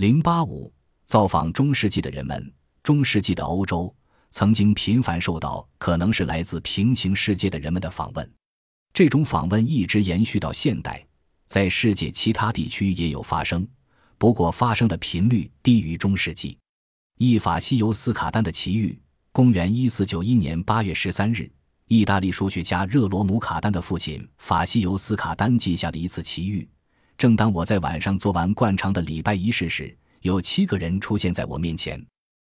零八五，造访中世纪的人们，中世纪的欧洲曾经频繁受到可能是来自平行世界的人们的访问，这种访问一直延续到现代，在世界其他地区也有发生，不过发生的频率低于中世纪。一法西尤斯卡丹的奇遇，公元一四九一年八月十三日，意大利数学家热罗姆卡丹的父亲法西尤斯卡丹记下了一次奇遇。正当我在晚上做完惯常的礼拜仪式时，有七个人出现在我面前，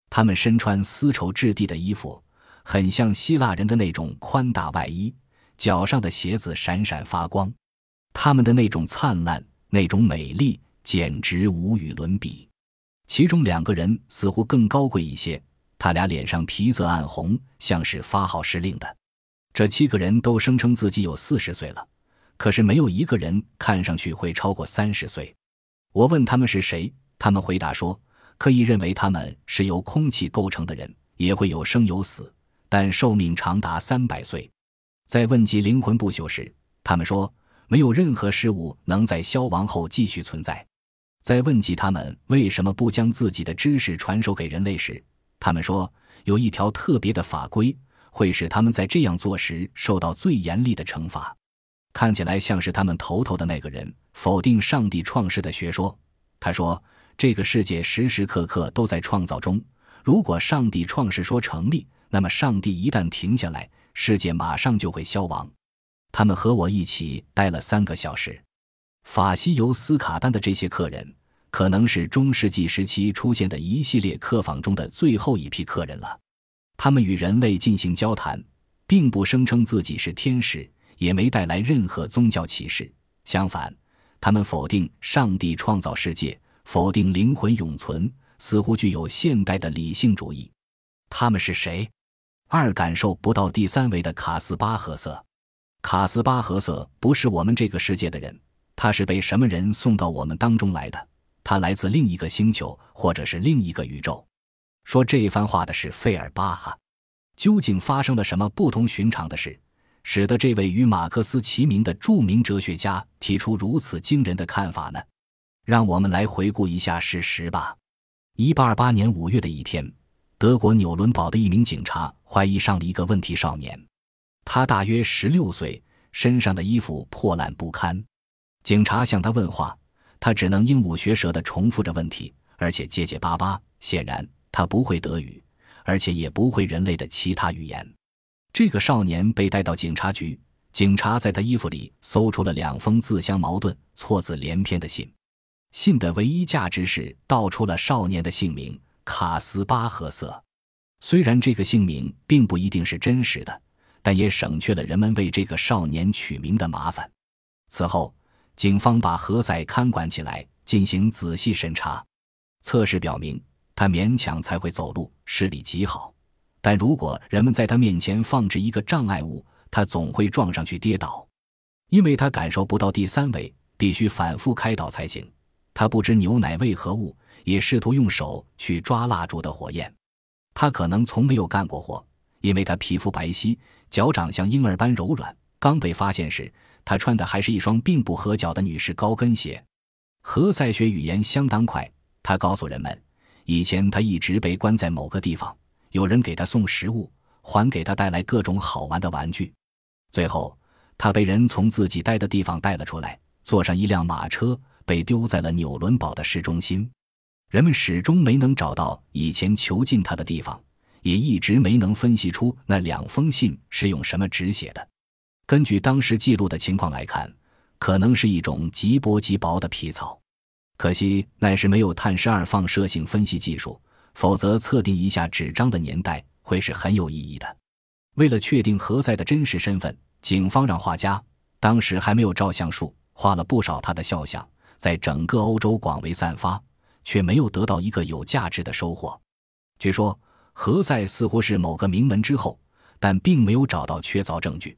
他们身穿丝绸质地的衣服，很像希腊人的那种宽大外衣，脚上的鞋子闪闪发光，他们的那种灿烂，那种美丽，简直无与伦比。其中两个人似乎更高贵一些，他俩脸上皮色暗红，像是发号施令的。这七个人都声称自己有四十岁了，可是没有一个人看上去会超过三十岁。我问他们是谁，他们回答说，可以认为他们是由空气构成的人，也会有生有死，但寿命长达三百岁。在问及灵魂不朽时，他们说没有任何事物能在消亡后继续存在。在问及他们为什么不将自己的知识传授给人类时，他们说有一条特别的法规会使他们在这样做时受到最严厉的惩罚。看起来像是他们头头的那个人否定上帝创世的学说。他说：“这个世界时时刻刻都在创造中。如果上帝创世说成立，那么上帝一旦停下来，世界马上就会消亡。”他们和我一起待了三个小时。法西尤斯卡丹的这些客人，可能是中世纪时期出现的一系列客访中的最后一批客人了。他们与人类进行交谈，并不声称自己是天使，也没带来任何宗教启示。相反，他们否定上帝创造世界，否定灵魂永存，似乎具有现代的理性主义。他们是谁？二感受不到第三维的卡斯巴赫瑟。卡斯巴赫瑟不是我们这个世界的人。他是被什么人送到我们当中来的？他来自另一个星球，或者是另一个宇宙。说这番话的是费尔巴哈。究竟发生了什么不同寻常的事，使得这位与马克思齐名的著名哲学家提出如此惊人的看法呢？让我们来回顾一下事实吧。一八二八年五月的一天，德国纽伦堡的一名警察怀疑上了一个问题少年，他大约十六岁，身上的衣服破烂不堪。警察向他问话，他只能鹦鹉学舌地重复着问题，而且结结巴巴。显然，他不会德语，而且也不会人类的其他语言。这个少年被带到警察局，警察在他衣服里搜出了两封自相矛盾、错字连篇的信。信的唯一价值是道出了少年的姓名卡斯巴赫瑟。虽然这个姓名并不一定是真实的，但也省去了人们为这个少年取名的麻烦。此后。警方把何塞看管起来，进行仔细审查。测试表明，他勉强才会走路，视力极好。但如果人们在他面前放置一个障碍物，他总会撞上去跌倒，因为他感受不到第三维，必须反复开导才行。他不知牛奶为何物，也试图用手去抓蜡烛的火焰。他可能从没有干过活，因为他皮肤白皙，脚掌像婴儿般柔软。刚被发现时。他穿的还是一双并不合脚的女士高跟鞋。何塞学语言相当快，他告诉人们，以前他一直被关在某个地方，有人给他送食物，还给他带来各种好玩的玩具。最后，他被人从自己待的地方带了出来，坐上一辆马车，被丢在了纽伦堡的市中心。人们始终没能找到以前囚禁他的地方，也一直没能分析出那两封信是用什么纸写的。根据当时记录的情况来看，可能是一种极薄极薄的皮草。可惜那时没有碳十二放射性分析技术，否则测定一下纸张的年代会是很有意义的。为了确定何塞的真实身份，警方让画家（当时还没有照相术）画了不少他的肖像，在整个欧洲广为散发，却没有得到一个有价值的收获。据说何塞似乎是某个名门之后，但并没有找到确凿证据。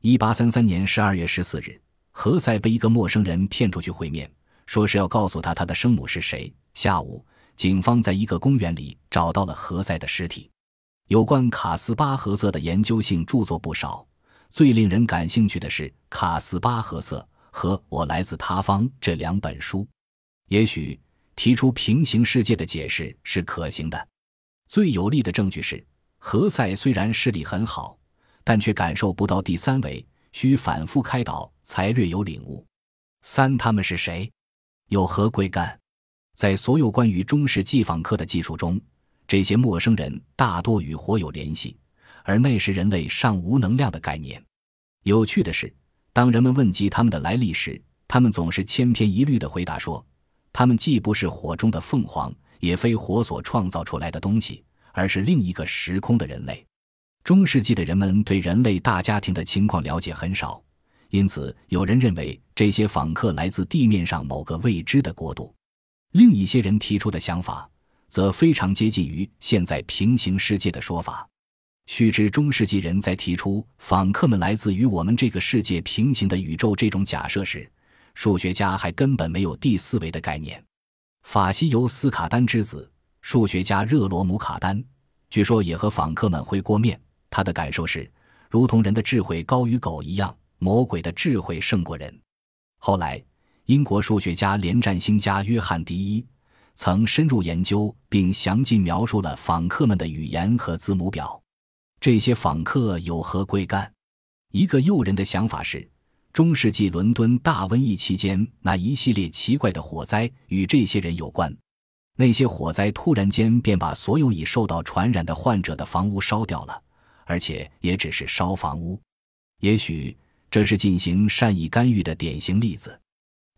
一八三三年十二月十四日，何塞被一个陌生人骗出去会面，说是要告诉他他的生母是谁。下午，警方在一个公园里找到了何塞的尸体。有关卡斯巴赫瑟的研究性著作不少，最令人感兴趣的是《卡斯巴赫瑟》和《我来自他方》这两本书。也许提出平行世界的解释是可行的。最有力的证据是，何塞虽然视力很好，但却感受不到第三维，需反复开导才略有领悟。三，他们是谁？有何贵干？在所有关于中世纪访客的技术中，这些陌生人大多与火有联系，而那是人类尚无能量的概念。有趣的是，当人们问及他们的来历时，他们总是千篇一律地回答说：“他们既不是火中的凤凰。”也非火所创造出来的东西，而是另一个时空的人类。中世纪的人们对人类大家庭的情况了解很少，因此有人认为这些访客来自地面上某个未知的国度。另一些人提出的想法则非常接近于现在平行世界的说法。须知，中世纪人在提出访客们来自于我们这个世界平行的宇宙这种假设时，数学家还根本没有第四维的概念。法西尤斯卡丹之子，数学家热罗姆卡丹，据说也和访客们会过面。他的感受是，如同人的智慧高于狗一样，魔鬼的智慧胜过人。后来，英国数学家连战星家约翰迪一曾深入研究并详尽描述了访客们的语言和字母表。这些访客有何贵干？一个诱人的想法是。中世纪伦敦大瘟疫期间，那一系列奇怪的火灾与这些人有关。那些火灾突然间便把所有已受到传染的患者的房屋烧掉了，而且也只是烧房屋。也许这是进行善意干预的典型例子。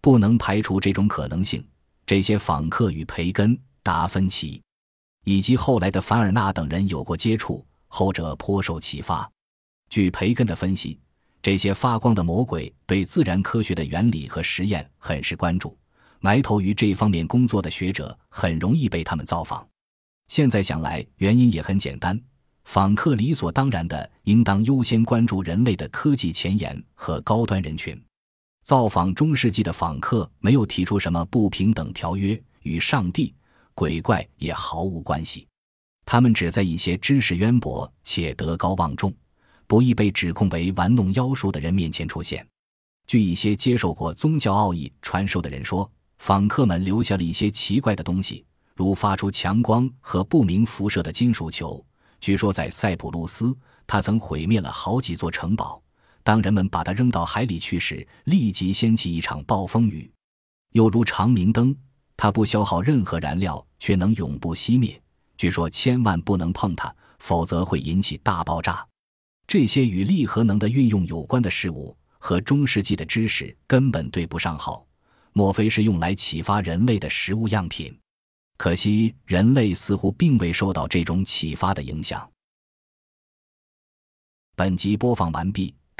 不能排除这种可能性。这些访客与培根、达芬奇以及后来的凡尔纳等人有过接触，后者颇受启发。据培根的分析。这些发光的魔鬼对自然科学的原理和实验很是关注，埋头于这方面工作的学者很容易被他们造访。现在想来，原因也很简单：访客理所当然的应当优先关注人类的科技前沿和高端人群。造访中世纪的访客没有提出什么不平等条约，与上帝、鬼怪也毫无关系。他们只在一些知识渊博且德高望重。不易被指控为玩弄妖术的人面前出现。据一些接受过宗教奥义传授的人说，访客们留下了一些奇怪的东西，如发出强光和不明辐射的金属球。据说在塞浦路斯，他曾毁灭了好几座城堡。当人们把它扔到海里去时，立即掀起一场暴风雨。又如长明灯，它不消耗任何燃料，却能永不熄灭。据说千万不能碰它，否则会引起大爆炸。这些与力核能的运用有关的事物和中世纪的知识根本对不上号，莫非是用来启发人类的食物样品？可惜人类似乎并未受到这种启发的影响。本集播放完毕，